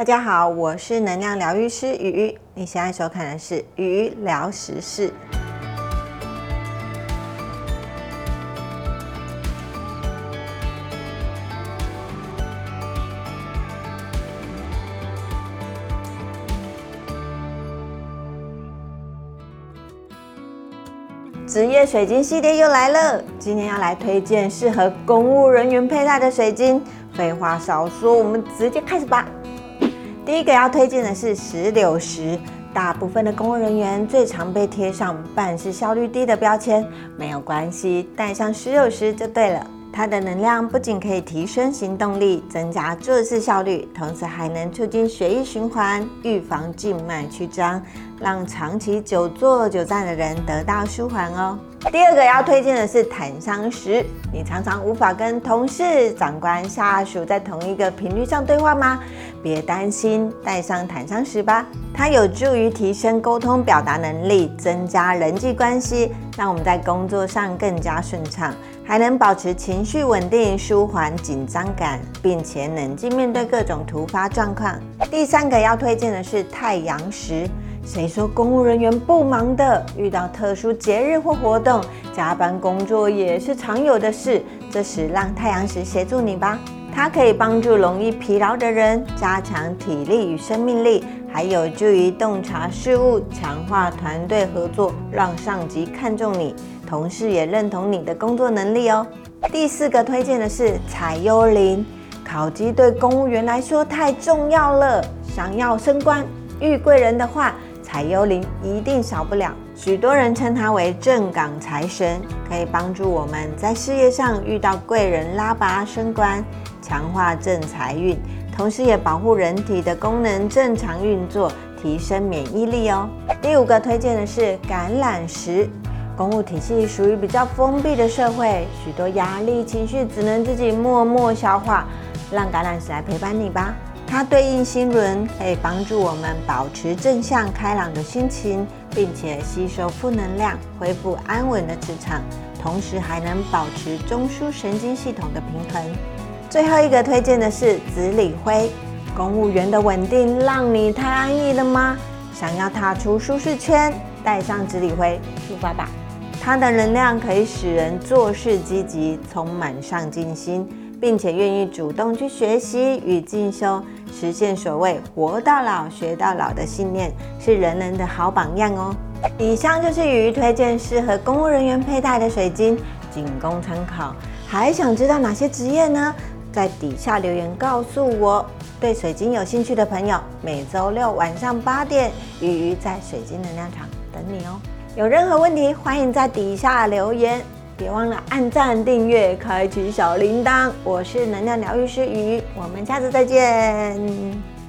大家好，我是能量疗愈师鱼。你现在收看的是鱼聊时事。职业水晶系列又来了，今天要来推荐适合公务人员佩戴的水晶。废话少说，我们直接开始吧。第一个要推荐的是石榴石，大部分的公务人员最常被贴上办事效率低的标签，没有关系，带上石榴石就对了。它的能量不仅可以提升行动力，增加做事效率，同时还能促进血液循环，预防静脉曲张，让长期久坐久站的人得到舒缓哦。第二个要推荐的是檀香石，你常常无法跟同事、长官、下属在同一个频率上对话吗？别担心，带上檀香石吧，它有助于提升沟通表达能力，增加人际关系，让我们在工作上更加顺畅。还能保持情绪稳定，舒缓紧张感，并且冷静面对各种突发状况。第三个要推荐的是太阳石。谁说公务人员不忙的？遇到特殊节日或活动，加班工作也是常有的事。这时让太阳石协助你吧，它可以帮助容易疲劳的人加强体力与生命力，还有助于洞察事物，强化团队合作，让上级看重你。同事也认同你的工作能力哦。第四个推荐的是彩幽灵，烤鸡对公务员来说太重要了。想要升官遇贵人的话，彩幽灵一定少不了。许多人称它为正港财神，可以帮助我们在事业上遇到贵人拉拔升官，强化正财运，同时也保护人体的功能正常运作，提升免疫力哦。第五个推荐的是橄榄石。公务体系属于比较封闭的社会，许多压力情绪只能自己默默消化。让橄榄石来陪伴你吧，它对应心轮，可以帮助我们保持正向开朗的心情，并且吸收负能量，恢复安稳的磁场，同时还能保持中枢神经系统的平衡。最后一个推荐的是紫锂灰，公务员的稳定让你太安逸了吗？想要踏出舒适圈，带上紫锂灰出发吧。它的能量可以使人做事积极，充满上进心，并且愿意主动去学习与进修，实现所谓“活到老学到老”的信念，是人人的好榜样哦。以上就是鱼鱼推荐适合公务人员佩戴的水晶，仅供参考。还想知道哪些职业呢？在底下留言告诉我。对水晶有兴趣的朋友，每周六晚上八点，鱼鱼在水晶能量场等你哦。有任何问题，欢迎在底下留言，别忘了按赞、订阅、开启小铃铛。我是能量疗愈师鱼，我们下次再见。